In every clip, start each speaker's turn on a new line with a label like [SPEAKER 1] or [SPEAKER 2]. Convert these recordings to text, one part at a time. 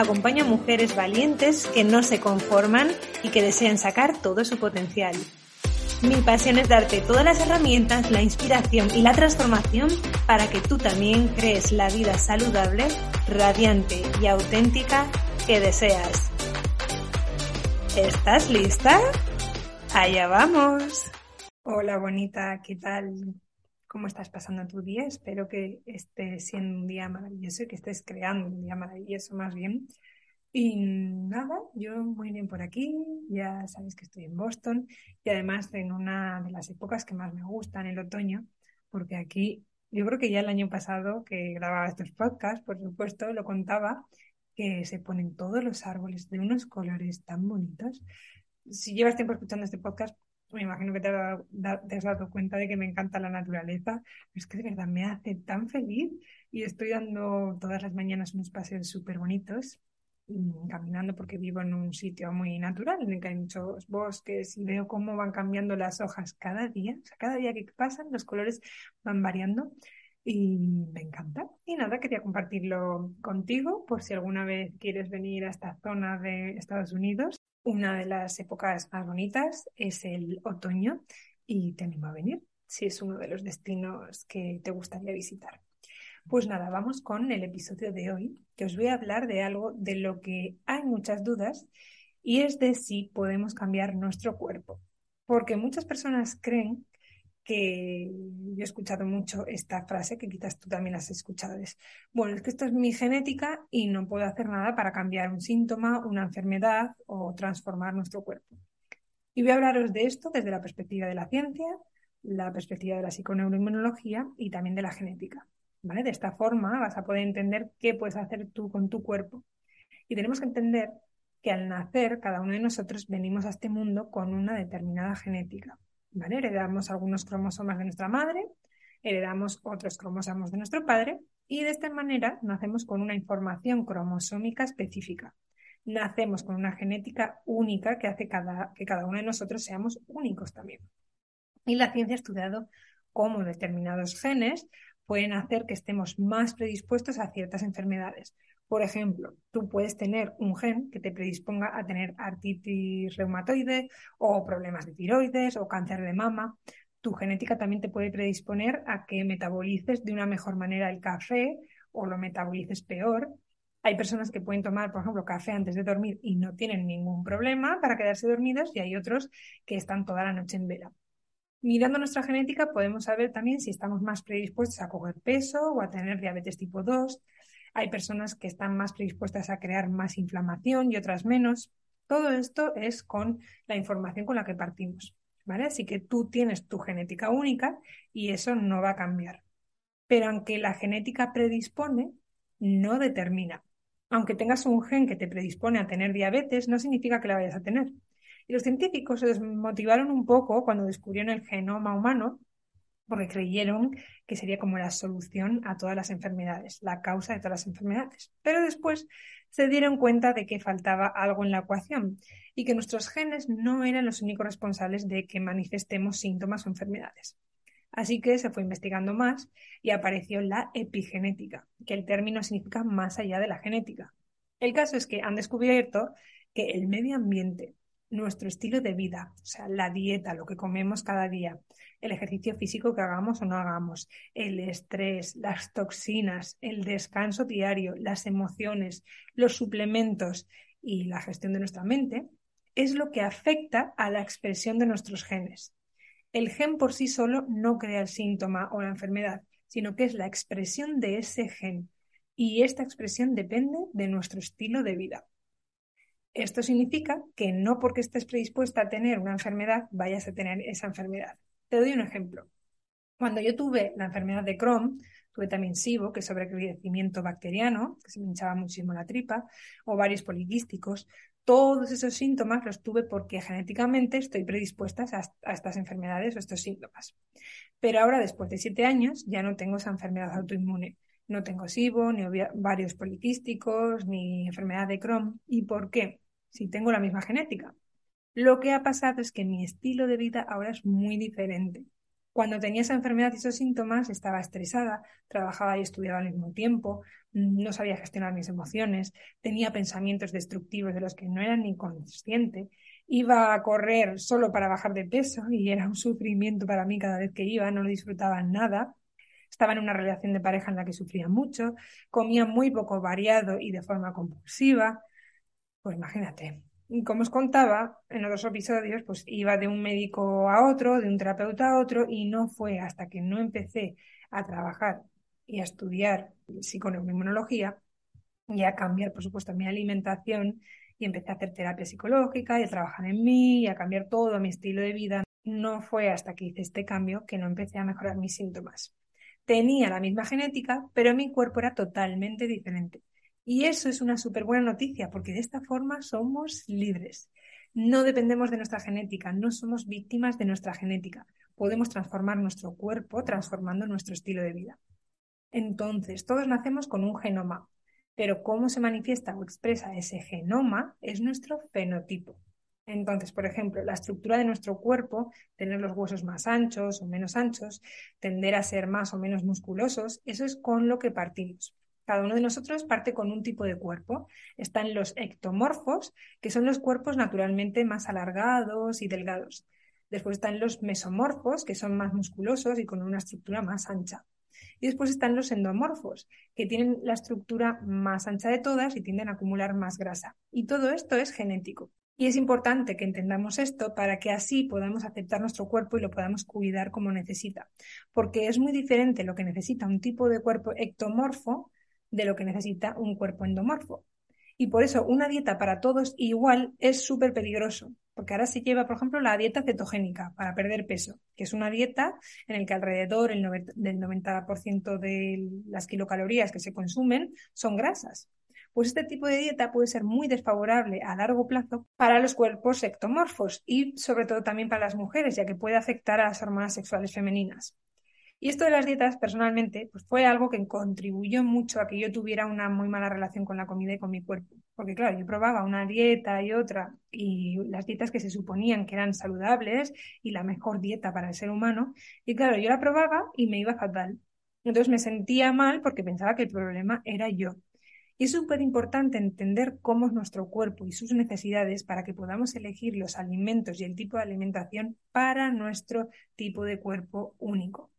[SPEAKER 1] acompaño a mujeres valientes que no se conforman y que desean sacar todo su potencial. Mi pasión es darte todas las herramientas, la inspiración y la transformación para que tú también crees la vida saludable, radiante y auténtica que deseas. ¿Estás lista? Allá vamos. Hola bonita, ¿qué tal? Cómo estás pasando tu día. Espero que esté siendo un día maravilloso y que estés creando un día maravilloso más bien. Y nada, yo muy bien por aquí, ya sabéis que estoy en Boston y además en una de las épocas que más me gustan, el otoño, porque aquí, yo creo que ya el año pasado que grababa estos podcasts, por supuesto, lo contaba, que se ponen todos los árboles de unos colores tan bonitos. Si llevas tiempo escuchando este podcast, me imagino que te, has dado cuenta de que me encanta la naturaleza, es que de verdad me hace tan feliz y estoy dando todas las mañanas unos paseos súper bonitos, caminando porque vivo en un sitio muy natural en el que hay muchos bosques y veo cómo van cambiando las hojas cada día, o sea, cada día que pasan los colores van variando y me encanta. Y nada, quería compartirlo contigo por si alguna vez quieres venir a esta zona de Estados Unidos una de las épocas más bonitas es el otoño y te animo a venir si es uno de los destinos que te gustaría visitar. Pues nada, vamos con el episodio de hoy, que os voy a hablar de algo de lo que hay muchas dudas y es de si podemos cambiar nuestro cuerpo. Porque muchas personas creen que yo he escuchado mucho esta frase, que quizás tú también has escuchado, es, bueno, es que esto es mi genética y no puedo hacer nada para cambiar un síntoma, una enfermedad o transformar nuestro cuerpo. Y voy a hablaros de esto desde la perspectiva de la ciencia, la perspectiva de la psiconeuroinmunología y también de la genética. ¿vale? De esta forma vas a poder entender qué puedes hacer tú con tu cuerpo. Y tenemos que entender que al nacer, cada uno de nosotros venimos a este mundo con una determinada genética. Heredamos algunos cromosomas de nuestra madre, heredamos otros cromosomas de nuestro padre y de esta manera nacemos con una información cromosómica específica. Nacemos con una genética única que hace que cada uno de nosotros seamos únicos también. Y la ciencia ha estudiado cómo determinados genes pueden hacer que estemos más predispuestos a ciertas enfermedades. Por ejemplo, tú puedes tener un gen que te predisponga a tener artritis reumatoide o problemas de tiroides o cáncer de mama. Tu genética también te puede predisponer a que metabolices de una mejor manera el café o lo metabolices peor. Hay personas que pueden tomar, por ejemplo, café antes de dormir y no tienen ningún problema para quedarse dormidos y hay otros que están toda la noche en vela. Mirando nuestra genética podemos saber también si estamos más predispuestos a coger peso o a tener diabetes tipo 2, hay personas que están más predispuestas a crear más inflamación y otras menos. Todo esto es con la información con la que partimos. ¿vale? Así que tú tienes tu genética única y eso no va a cambiar. Pero aunque la genética predispone, no determina. Aunque tengas un gen que te predispone a tener diabetes, no significa que la vayas a tener. Y los científicos se desmotivaron un poco cuando descubrieron el genoma humano porque creyeron que sería como la solución a todas las enfermedades, la causa de todas las enfermedades. Pero después se dieron cuenta de que faltaba algo en la ecuación y que nuestros genes no eran los únicos responsables de que manifestemos síntomas o enfermedades. Así que se fue investigando más y apareció la epigenética, que el término significa más allá de la genética. El caso es que han descubierto que el medio ambiente, nuestro estilo de vida, o sea, la dieta, lo que comemos cada día, el ejercicio físico que hagamos o no hagamos, el estrés, las toxinas, el descanso diario, las emociones, los suplementos y la gestión de nuestra mente, es lo que afecta a la expresión de nuestros genes. El gen por sí solo no crea el síntoma o la enfermedad, sino que es la expresión de ese gen. Y esta expresión depende de nuestro estilo de vida. Esto significa que no porque estés predispuesta a tener una enfermedad vayas a tener esa enfermedad. Te doy un ejemplo. Cuando yo tuve la enfermedad de Crohn, tuve también SIBO, que es sobrecrecimiento bacteriano, que se me hinchaba muchísimo la tripa, o varios poliquísticos. Todos esos síntomas los tuve porque genéticamente estoy predispuesta a, estas enfermedades o estos síntomas. Pero ahora, después de siete años, ya no tengo esa enfermedad autoinmune. No tengo SIBO, ni varios poliquísticos, ni enfermedad de Crohn. ¿Y por qué? Si tengo la misma genética. Lo que ha pasado es que mi estilo de vida ahora es muy diferente. Cuando tenía esa enfermedad y esos síntomas, estaba estresada, trabajaba y estudiaba al mismo tiempo, no sabía gestionar mis emociones, tenía pensamientos destructivos de los que no era ni consciente, iba a correr solo para bajar de peso y era un sufrimiento para mí cada vez que iba, no lo disfrutaba nada. Estaba en una relación de pareja en la que sufría mucho, comía muy poco variado y de forma compulsiva. Pues imagínate, como os contaba en otros episodios, pues iba de un médico a otro, de un terapeuta a otro, y no fue hasta que no empecé a trabajar y a estudiar psiconeuroinmunología y a cambiar, por supuesto, mi alimentación y empecé a hacer terapia psicológica y a trabajar en mí y a cambiar todo mi estilo de vida. No fue hasta que hice este cambio que no empecé a mejorar mis síntomas. Tenía la misma genética, pero mi cuerpo era totalmente diferente. Y eso es una súper buena noticia, porque de esta forma somos libres. No dependemos de nuestra genética, no somos víctimas de nuestra genética. Podemos transformar nuestro cuerpo transformando nuestro estilo de vida. Entonces, todos nacemos con un genoma, pero cómo se manifiesta o expresa ese genoma es nuestro fenotipo. Entonces, por ejemplo, la estructura de nuestro cuerpo, tener los huesos más anchos o menos anchos, tender a ser más o menos musculosos, eso es con lo que partimos. Cada uno de nosotros parte con un tipo de cuerpo. Están los ectomorfos, que son los cuerpos naturalmente más alargados y delgados. Después están los mesomorfos, que son más musculosos y con una estructura más ancha. Y después están los endomorfos, que tienen la estructura más ancha de todas y tienden a acumular más grasa. Y todo esto es genético. Y es importante que entendamos esto para que así podamos aceptar nuestro cuerpo y lo podamos cuidar como necesita. Porque es muy diferente lo que necesita un tipo de cuerpo ectomorfo de lo que necesita un cuerpo endomorfo. Y por eso una dieta para todos igual es súper peligroso, porque ahora se lleva, por ejemplo, la dieta cetogénica para perder peso, que es una dieta en la que alrededor del 90% de las kilocalorías que se consumen son grasas. Pues este tipo de dieta puede ser muy desfavorable a largo plazo para los cuerpos ectomorfos y sobre todo también para las mujeres, ya que puede afectar a las hormonas sexuales femeninas. Y esto de las dietas, personalmente, pues fue algo que contribuyó mucho a que yo tuviera una muy mala relación con la comida y con mi cuerpo. Porque claro, yo probaba una dieta y otra, y las dietas que se suponían que eran saludables y la mejor dieta para el ser humano, y claro, yo la probaba y me iba fatal. Entonces me sentía mal porque pensaba que el problema era yo. Y es súper importante entender cómo es nuestro cuerpo y sus necesidades para que podamos elegir los alimentos y el tipo de alimentación para nuestro tipo de cuerpo único.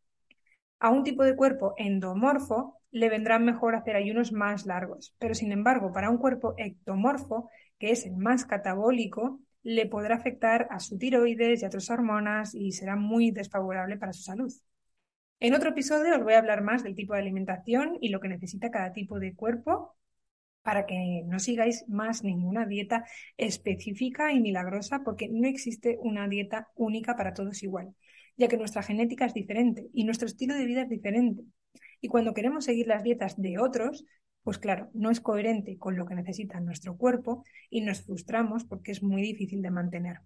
[SPEAKER 1] A un tipo de cuerpo endomorfo le vendrán mejor hacer ayunos más largos, pero sin embargo, para un cuerpo ectomorfo, que es el más catabólico, le podrá afectar a su tiroides y a otras hormonas y será muy desfavorable para su salud. En otro episodio os voy a hablar más del tipo de alimentación y lo que necesita cada tipo de cuerpo para que no sigáis más ninguna dieta específica y milagrosa porque no existe una dieta única para todos igual ya que nuestra genética es diferente y nuestro estilo de vida es diferente. Y cuando queremos seguir las dietas de otros, pues claro, no es coherente con lo que necesita nuestro cuerpo y nos frustramos porque es muy difícil de mantener.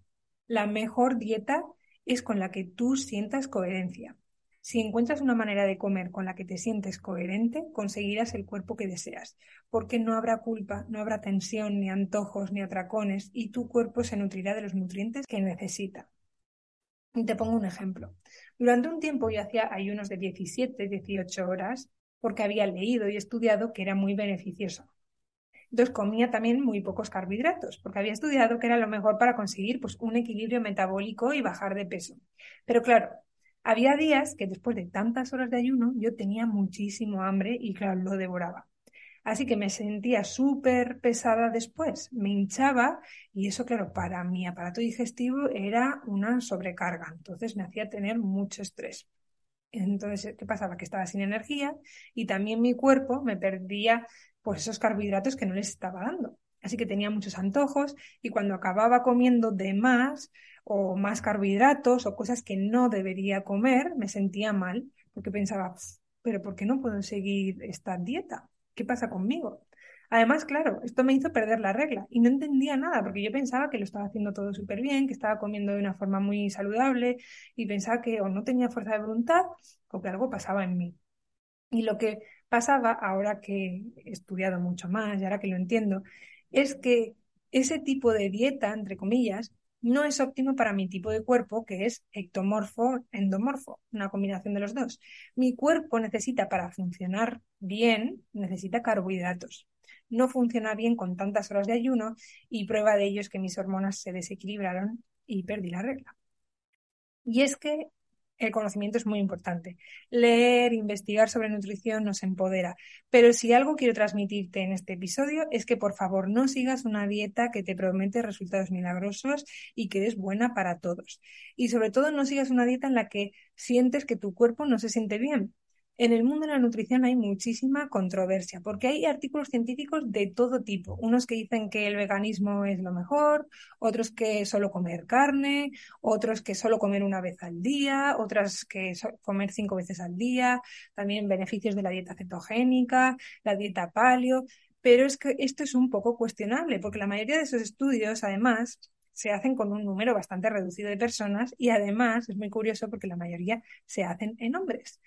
[SPEAKER 1] La mejor dieta es con la que tú sientas coherencia. Si encuentras una manera de comer con la que te sientes coherente, conseguirás el cuerpo que deseas, porque no habrá culpa, no habrá tensión, ni antojos, ni atracones, y tu cuerpo se nutrirá de los nutrientes que necesita. Y te pongo un ejemplo. Durante un tiempo yo hacía ayunos de 17, 18 horas porque había leído y estudiado que era muy beneficioso. Entonces comía también muy pocos carbohidratos porque había estudiado que era lo mejor para conseguir pues, un equilibrio metabólico y bajar de peso. Pero claro, había días que después de tantas horas de ayuno yo tenía muchísimo hambre y claro, lo devoraba. Así que me sentía súper pesada después, me hinchaba y eso, claro, para mi aparato digestivo era una sobrecarga, entonces me hacía tener mucho estrés. Entonces, ¿qué pasaba? Que estaba sin energía y también mi cuerpo me perdía pues esos carbohidratos que no les estaba dando. Así que tenía muchos antojos y cuando acababa comiendo de más o más carbohidratos o cosas que no debería comer, me sentía mal porque pensaba, pero ¿por qué no puedo seguir esta dieta? ¿Qué pasa conmigo? Además, claro, esto me hizo perder la regla y no entendía nada porque yo pensaba que lo estaba haciendo todo súper bien, que estaba comiendo de una forma muy saludable y pensaba que o no tenía fuerza de voluntad o que algo pasaba en mí. Y lo que pasaba, ahora que he estudiado mucho más y ahora que lo entiendo, es que ese tipo de dieta, entre comillas, no es óptimo para mi tipo de cuerpo, que es ectomorfo-endomorfo, una combinación de los dos. Mi cuerpo necesita, para funcionar bien, necesita carbohidratos. No funciona bien con tantas horas de ayuno y prueba de ello es que mis hormonas se desequilibraron y perdí la regla. Y es que el conocimiento es muy importante. Leer, investigar sobre nutrición nos empodera. Pero si algo quiero transmitirte en este episodio es que por favor no sigas una dieta que te promete resultados milagrosos y que es buena para todos. Y sobre todo no sigas una dieta en la que sientes que tu cuerpo no se siente bien. En el mundo de la nutrición hay muchísima controversia, porque hay artículos científicos de todo tipo. Unos que dicen que el veganismo es lo mejor, otros que solo comer carne, otros que solo comer una vez al día, otras que comer cinco veces al día, también beneficios de la dieta cetogénica, la dieta paleo. Pero es que esto es un poco cuestionable, porque la mayoría de esos estudios, además, se hacen con un número bastante reducido de personas y además es muy curioso porque la mayoría se hacen en hombres.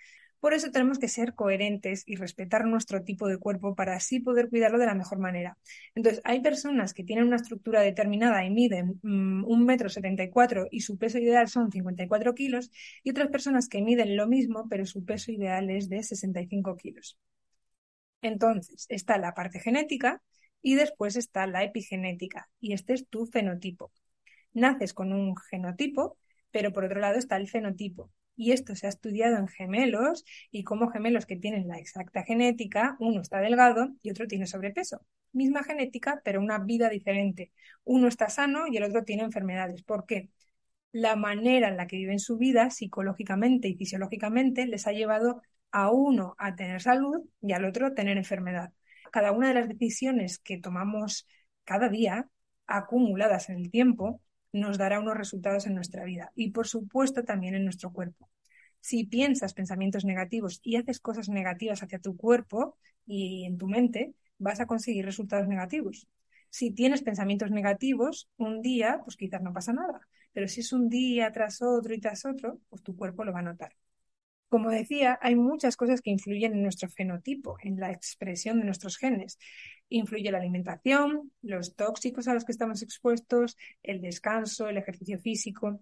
[SPEAKER 1] Por eso tenemos que ser coherentes y respetar nuestro tipo de cuerpo para así poder cuidarlo de la mejor manera. Entonces, hay personas que tienen una estructura determinada y miden mm, un metro setenta y cuatro y su peso ideal son 54 kilos y otras personas que miden lo mismo pero su peso ideal es de 65 kilos. Entonces, está la parte genética y después está la epigenética y este es tu fenotipo. Naces con un genotipo, pero por otro lado está el fenotipo y esto se ha estudiado en gemelos y como gemelos que tienen la exacta genética, uno está delgado y otro tiene sobrepeso. Misma genética, pero una vida diferente. Uno está sano y el otro tiene enfermedades. ¿Por qué? La manera en la que viven su vida, psicológicamente y fisiológicamente, les ha llevado a uno a tener salud y al otro a tener enfermedad. Cada una de las decisiones que tomamos cada día, acumuladas en el tiempo, nos dará unos resultados en nuestra vida y, por supuesto, también en nuestro cuerpo. Si piensas pensamientos negativos y haces cosas negativas hacia tu cuerpo y en tu mente, vas a conseguir resultados negativos. Si tienes pensamientos negativos, un día, pues quizás no pasa nada. Pero si es un día tras otro y tras otro, pues tu cuerpo lo va a notar. Como decía, hay muchas cosas que influyen en nuestro fenotipo, en la expresión de nuestros genes. Influye la alimentación, los tóxicos a los que estamos expuestos, el descanso, el ejercicio físico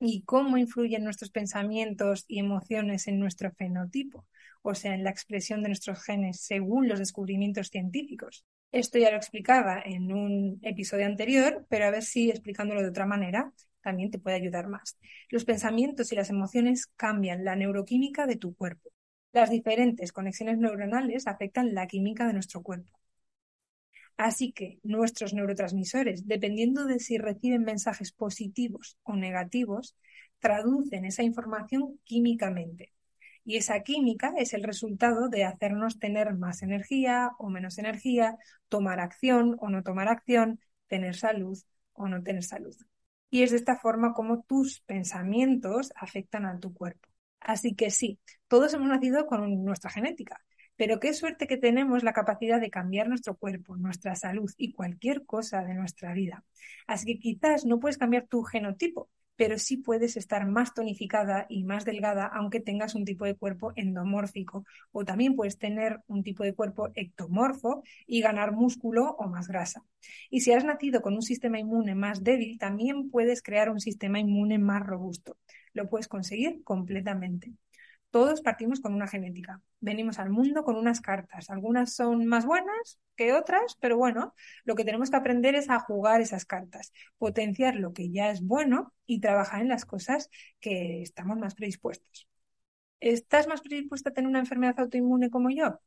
[SPEAKER 1] y cómo influyen nuestros pensamientos y emociones en nuestro fenotipo, o sea, en la expresión de nuestros genes según los descubrimientos científicos. Esto ya lo explicaba en un episodio anterior, pero a ver si explicándolo de otra manera también te puede ayudar más. Los pensamientos y las emociones cambian la neuroquímica de tu cuerpo. Las diferentes conexiones neuronales afectan la química de nuestro cuerpo. Así que nuestros neurotransmisores, dependiendo de si reciben mensajes positivos o negativos, traducen esa información químicamente. Y esa química es el resultado de hacernos tener más energía o menos energía, tomar acción o no tomar acción, tener salud o no tener salud y es de esta forma como tus pensamientos afectan a tu cuerpo. Así que sí, todos hemos nacido con nuestra genética, pero qué suerte que tenemos la capacidad de cambiar nuestro cuerpo, nuestra salud y cualquier cosa de nuestra vida. Así que quizás no puedes cambiar tu genotipo, pero sí puedes estar más tonificada y más delgada aunque tengas un tipo de cuerpo endomórfico o también puedes tener un tipo de cuerpo ectomorfo y ganar músculo o más grasa. Y si has nacido con un sistema inmune más débil, también puedes crear un sistema inmune más robusto. Lo puedes conseguir completamente. Todos partimos con una genética. Venimos al mundo con unas cartas. Algunas son más buenas que otras, pero bueno, lo que tenemos que aprender es a jugar esas cartas, potenciar lo que ya es bueno y trabajar en las cosas que estamos más predispuestos. ¿Estás más predispuesta a tener una enfermedad autoinmune como yo?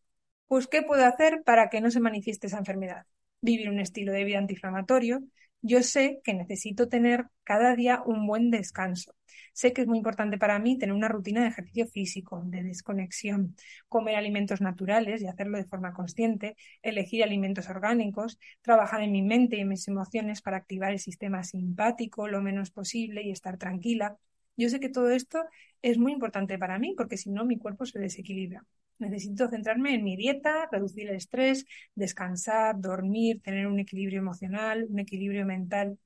[SPEAKER 1] Pues, ¿qué puedo hacer para que no se manifieste esa enfermedad? Vivir un estilo de vida antiinflamatorio. Yo sé que necesito tener cada día un buen descanso. Sé que es muy importante para mí tener una rutina de ejercicio físico, de desconexión, comer alimentos naturales y hacerlo de forma consciente, elegir alimentos orgánicos, trabajar en mi mente y en mis emociones para activar el sistema simpático lo menos posible y estar tranquila. Yo sé que todo esto es muy importante para mí porque si no mi cuerpo se desequilibra. Necesito centrarme en mi dieta, reducir el estrés, descansar, dormir, tener un equilibrio emocional, un equilibrio mental.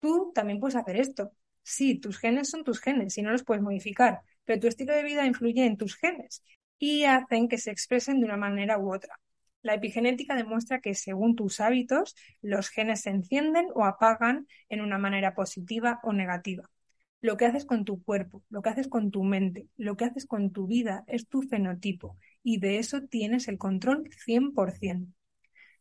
[SPEAKER 1] Tú también puedes hacer esto. Sí, tus genes son tus genes y no los puedes modificar, pero tu estilo de vida influye en tus genes y hacen que se expresen de una manera u otra. La epigenética demuestra que según tus hábitos, los genes se encienden o apagan en una manera positiva o negativa. Lo que haces con tu cuerpo, lo que haces con tu mente, lo que haces con tu vida es tu fenotipo y de eso tienes el control 100%.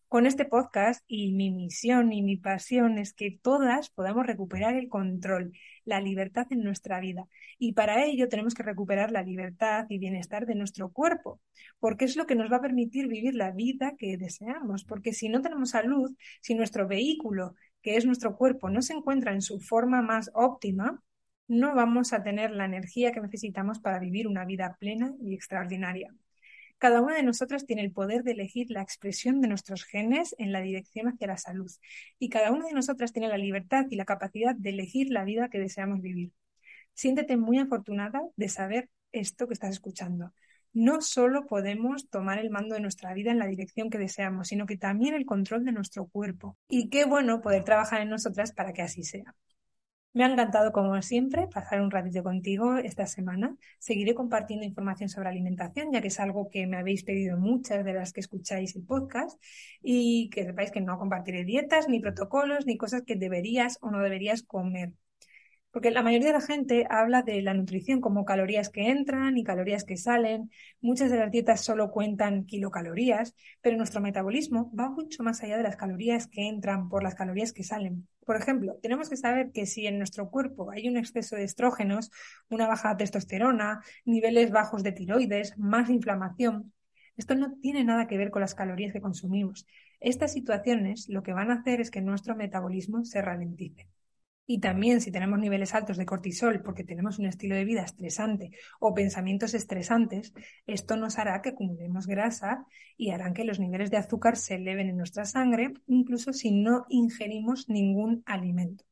[SPEAKER 1] Con este podcast y mi misión y mi pasión es que todas podamos recuperar el control, la libertad en nuestra vida. Y para ello tenemos que recuperar la libertad y bienestar de nuestro cuerpo, porque es lo que nos va a permitir vivir la vida que deseamos. Porque si no tenemos salud, si nuestro vehículo, que es nuestro cuerpo, no se encuentra en su forma más óptima, no vamos a tener la energía que necesitamos para vivir una vida plena y extraordinaria. Cada una de nosotras tiene el poder de elegir la expresión de nuestros genes en la dirección hacia la salud y cada una de nosotras tiene la libertad y la capacidad de elegir la vida que deseamos vivir. Siéntete muy afortunada de saber esto que estás escuchando. No solo podemos tomar el mando de nuestra vida en la dirección que deseamos, sino que también el control de nuestro cuerpo. Y qué bueno poder trabajar en nosotras para que así sea. Me ha encantado, como siempre, pasar un ratito contigo esta semana. Seguiré compartiendo información sobre alimentación, ya que es algo que me habéis pedido muchas de las que escucháis el podcast y que sepáis que no compartiré dietas, ni protocolos, ni cosas que deberías o no deberías comer. Porque la mayoría de la gente habla de la nutrición como calorías que entran y calorías que salen. Muchas de las dietas solo cuentan kilocalorías, pero nuestro metabolismo va mucho más allá de las calorías que entran por las calorías que salen. Por ejemplo, tenemos que saber que si en nuestro cuerpo hay un exceso de estrógenos, una baja testosterona, niveles bajos de tiroides, más inflamación, esto no tiene nada que ver con las calorías que consumimos. Estas situaciones lo que van a hacer es que nuestro metabolismo se ralentice. Y también si tenemos niveles altos de cortisol porque tenemos un estilo de vida estresante o pensamientos estresantes, esto nos hará que acumulemos grasa y harán que los niveles de azúcar se eleven en nuestra sangre, incluso si no ingerimos ningún alimento.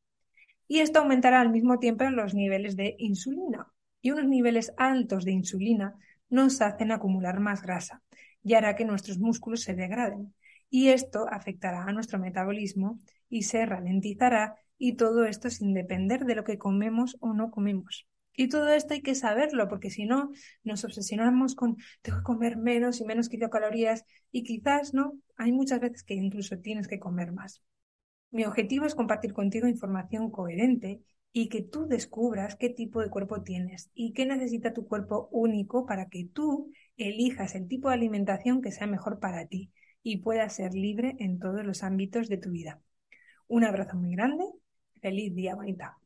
[SPEAKER 1] Y esto aumentará al mismo tiempo los niveles de insulina. Y unos niveles altos de insulina nos hacen acumular más grasa y hará que nuestros músculos se degraden. Y esto afectará a nuestro metabolismo y se ralentizará y todo esto sin depender de lo que comemos o no comemos. Y todo esto hay que saberlo, porque si no, nos obsesionamos con tengo que comer menos y menos kilocalorías y quizás no, hay muchas veces que incluso tienes que comer más. Mi objetivo es compartir contigo información coherente y que tú descubras qué tipo de cuerpo tienes y qué necesita tu cuerpo único para que tú elijas el tipo de alimentación que sea mejor para ti y puedas ser libre en todos los ámbitos de tu vida. Un abrazo muy grande Feliz día, bonita.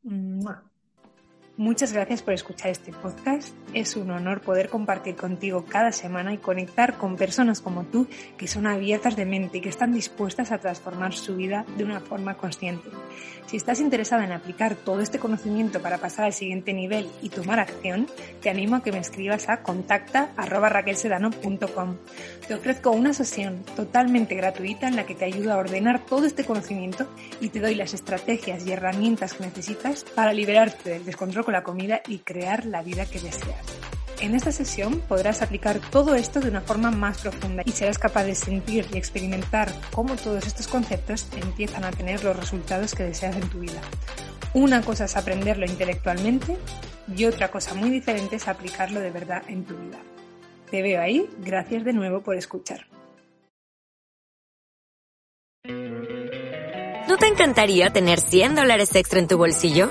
[SPEAKER 1] Muchas gracias por escuchar este podcast. Es un honor poder compartir contigo cada semana y conectar con personas como tú que son abiertas de mente y que están dispuestas a transformar su vida de una forma consciente. Si estás interesada en aplicar todo este conocimiento para pasar al siguiente nivel y tomar acción, te animo a que me escribas a contacta.raquelsedano.com. Te ofrezco una sesión totalmente gratuita en la que te ayudo a ordenar todo este conocimiento y te doy las estrategias y herramientas que necesitas para liberarte del descontrol con la comida y crear la vida que deseas. En esta sesión podrás aplicar todo esto de una forma más profunda y serás capaz de sentir y experimentar cómo todos estos conceptos empiezan a tener los resultados que deseas en tu vida. Una cosa es aprenderlo intelectualmente y otra cosa muy diferente es aplicarlo de verdad en tu vida. Te veo ahí, gracias de nuevo por escuchar.
[SPEAKER 2] ¿No te encantaría tener 100 dólares extra en tu bolsillo?